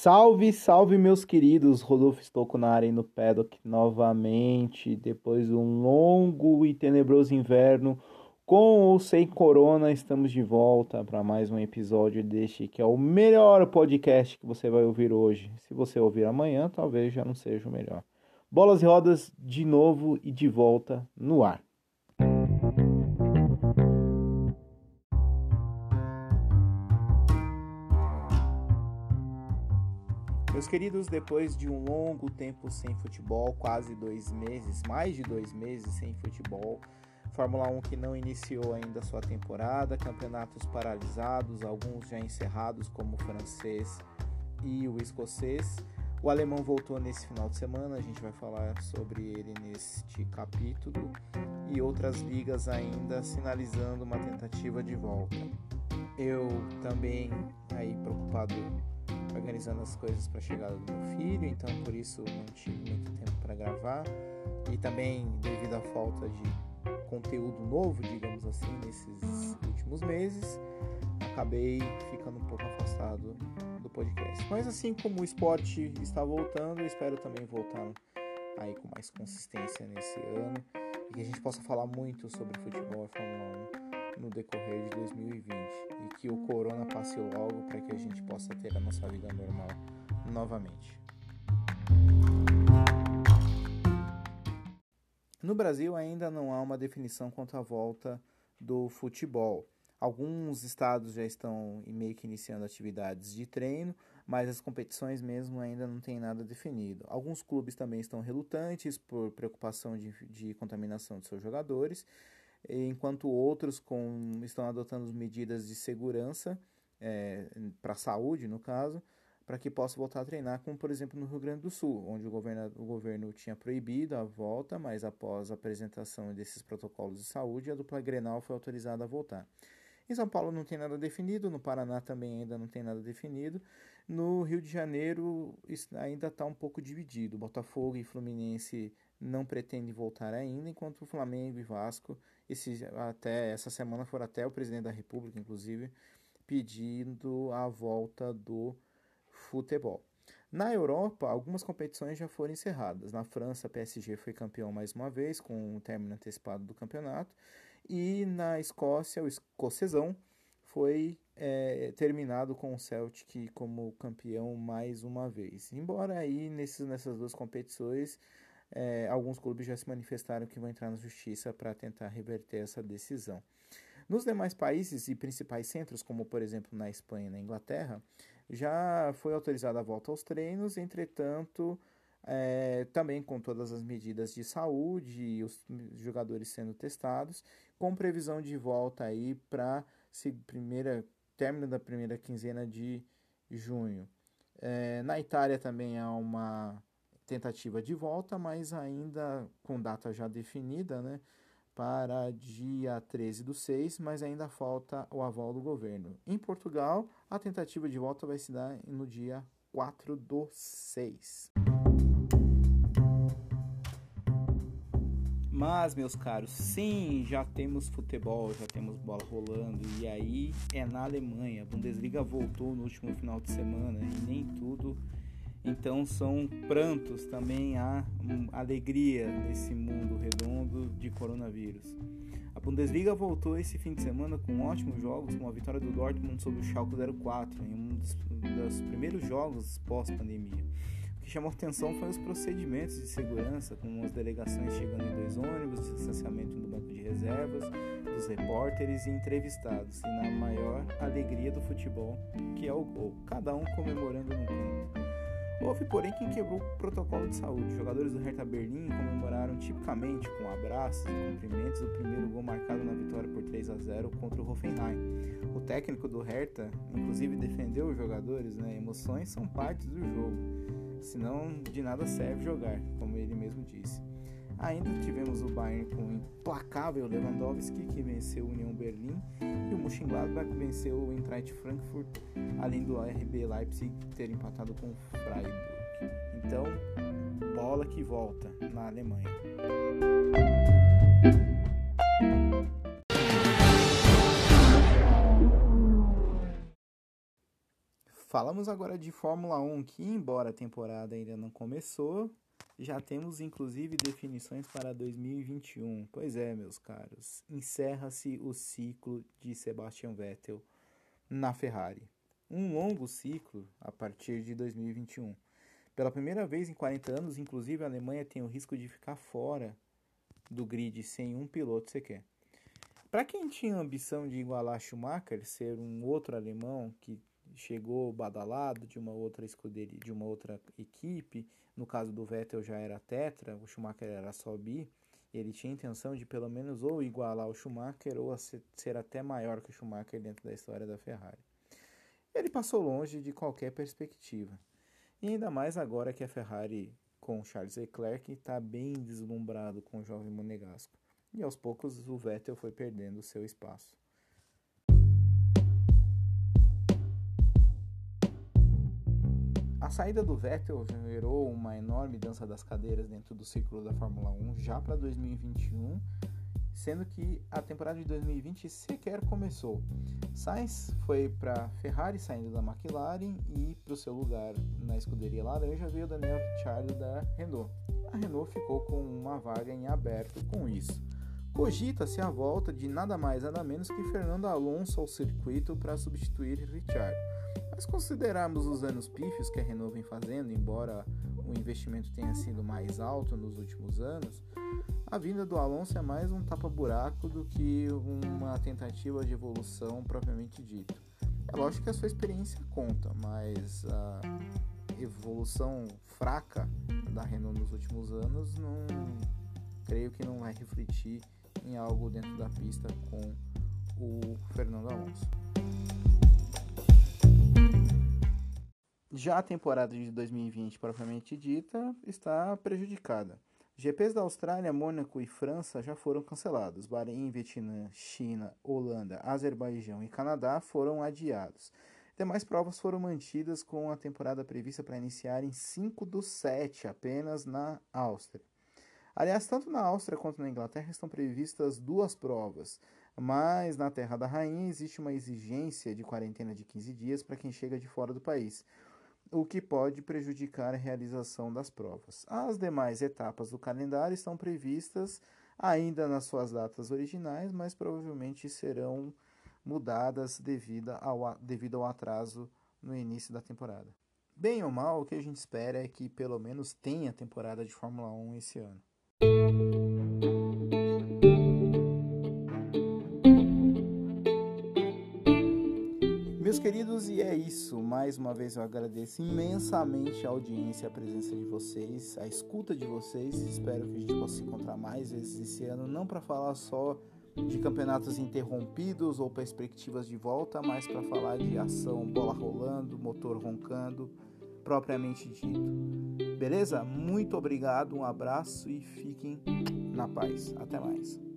Salve, salve, meus queridos! Rodolfo Stocco na área no paddock novamente, depois de um longo e tenebroso inverno, com ou sem corona, estamos de volta para mais um episódio deste que é o melhor podcast que você vai ouvir hoje. Se você ouvir amanhã, talvez já não seja o melhor. Bolas e rodas de novo e de volta no ar. Meus queridos, depois de um longo tempo sem futebol, quase dois meses, mais de dois meses sem futebol, Fórmula 1 que não iniciou ainda sua temporada, campeonatos paralisados, alguns já encerrados, como o francês e o escocês. O alemão voltou nesse final de semana, a gente vai falar sobre ele neste capítulo, e outras ligas ainda sinalizando uma tentativa de volta. Eu também aí preocupado organizando as coisas para a chegada do meu filho, então por isso não tive muito tempo para gravar. E também devido à falta de conteúdo novo, digamos assim, nesses últimos meses, acabei ficando um pouco afastado do podcast. Mas assim como o esporte está voltando, eu espero também voltar aí com mais consistência nesse ano e que a gente possa falar muito sobre futebol e Fórmula 1 no decorrer de 2020 e que o corona passe logo para que a gente possa ter a nossa vida normal novamente. No Brasil ainda não há uma definição quanto à volta do futebol. Alguns estados já estão meio que iniciando atividades de treino, mas as competições mesmo ainda não têm nada definido. Alguns clubes também estão relutantes por preocupação de, de contaminação de seus jogadores enquanto outros com, estão adotando medidas de segurança é, para a saúde, no caso, para que possa voltar a treinar, como por exemplo no Rio Grande do Sul, onde o governo, o governo tinha proibido a volta, mas após a apresentação desses protocolos de saúde, a dupla Grenal foi autorizada a voltar. Em São Paulo não tem nada definido, no Paraná também ainda não tem nada definido. No Rio de Janeiro ainda está um pouco dividido. Botafogo e Fluminense não pretendem voltar ainda, enquanto o Flamengo e Vasco esse, até essa semana foram até o presidente da República, inclusive, pedindo a volta do futebol. Na Europa, algumas competições já foram encerradas. Na França, PSG foi campeão mais uma vez, com o término antecipado do campeonato. E na Escócia, o escocesão foi é, terminado com o Celtic como campeão mais uma vez. Embora aí nesses, nessas duas competições é, alguns clubes já se manifestaram que vão entrar na justiça para tentar reverter essa decisão. Nos demais países e principais centros, como por exemplo na Espanha e na Inglaterra, já foi autorizada a volta aos treinos, entretanto, é, também com todas as medidas de saúde e os jogadores sendo testados, com previsão de volta aí para primeira término da primeira quinzena de junho. É, na Itália também há uma tentativa de volta, mas ainda com data já definida, né? Para dia 13 do 6, mas ainda falta o aval do governo. Em Portugal, a tentativa de volta vai se dar no dia 4 do 6. Mas, meus caros, sim, já temos futebol, já temos bola rolando. E aí é na Alemanha. A Bundesliga voltou no último final de semana e nem tudo então são prantos também há alegria nesse mundo redondo de coronavírus. A Bundesliga voltou esse fim de semana com ótimos jogos, com a vitória do Dortmund sobre o Schalke 04 em um dos, dos primeiros jogos pós-pandemia. O que chamou atenção foi os procedimentos de segurança, com as delegações chegando em dois ônibus, distanciamento do banco de reservas, dos repórteres e entrevistados, e na maior alegria do futebol, que é o gol, cada um comemorando no canto. Houve, porém, quem quebrou o protocolo de saúde. Jogadores do Hertha Berlim comemoraram tipicamente com abraços e cumprimentos o primeiro gol marcado na vitória por 3 a 0 contra o Hoffenheim. O técnico do Hertha, inclusive, defendeu os jogadores, né? Emoções são parte do jogo, senão de nada serve jogar, como ele mesmo disse. Ainda tivemos o Bayern com o implacável Lewandowski, que venceu o União Berlim, e o Mönchengladbach venceu o Eintracht Frankfurt, além do RB Leipzig ter empatado com o Freiburg. Então, bola que volta na Alemanha. Falamos agora de Fórmula 1, que embora a temporada ainda não começou, já temos inclusive definições para 2021. Pois é, meus caros, encerra-se o ciclo de Sebastian Vettel na Ferrari. Um longo ciclo a partir de 2021. Pela primeira vez em 40 anos, inclusive, a Alemanha tem o risco de ficar fora do grid sem um piloto sequer. Para quem tinha a ambição de igualar Schumacher, ser um outro alemão que chegou badalado de uma outra escuderia, de uma outra equipe. No caso do Vettel já era tetra, o Schumacher era só bi. Ele tinha intenção de pelo menos ou igualar o Schumacher ou ser até maior que o Schumacher dentro da história da Ferrari. Ele passou longe de qualquer perspectiva. E ainda mais agora que a Ferrari com Charles Leclerc está bem deslumbrado com o jovem monegasco. E aos poucos o Vettel foi perdendo seu espaço. A saída do Vettel gerou uma enorme dança das cadeiras dentro do ciclo da Fórmula 1 já para 2021, sendo que a temporada de 2020 sequer começou. Sainz foi para Ferrari saindo da McLaren e para o seu lugar na escuderia laranja veio Daniel Ricciardo da Renault. A Renault ficou com uma vaga em aberto com isso. Cogita-se a volta de nada mais nada menos que Fernando Alonso ao circuito para substituir Ricciardo. Mas considerarmos os anos pífios que a Renault vem fazendo, embora o investimento tenha sido mais alto nos últimos anos, a vinda do Alonso é mais um tapa-buraco do que uma tentativa de evolução propriamente dita. É lógico que a sua experiência conta, mas a evolução fraca da Renault nos últimos anos não creio que não vai refletir em algo dentro da pista com o Fernando Alonso. Já a temporada de 2020, propriamente dita, está prejudicada. GPs da Austrália, Mônaco e França já foram cancelados. Bahrein, Vietnã, China, Holanda, Azerbaijão e Canadá foram adiados. Demais provas foram mantidas com a temporada prevista para iniciar em 5 dos 7 apenas na Áustria. Aliás, tanto na Áustria quanto na Inglaterra estão previstas duas provas, mas na Terra da Rainha existe uma exigência de quarentena de 15 dias para quem chega de fora do país o que pode prejudicar a realização das provas. As demais etapas do calendário estão previstas ainda nas suas datas originais, mas provavelmente serão mudadas devido ao, devido ao atraso no início da temporada. Bem ou mal, o que a gente espera é que pelo menos tenha temporada de Fórmula 1 esse ano. Meus queridos, e é isso. Mais uma vez eu agradeço imensamente a audiência, a presença de vocês, a escuta de vocês. Espero que a gente possa se encontrar mais vezes esse ano, não para falar só de campeonatos interrompidos ou perspectivas de volta, mas para falar de ação, bola rolando, motor roncando, propriamente dito. Beleza? Muito obrigado, um abraço e fiquem na paz. Até mais.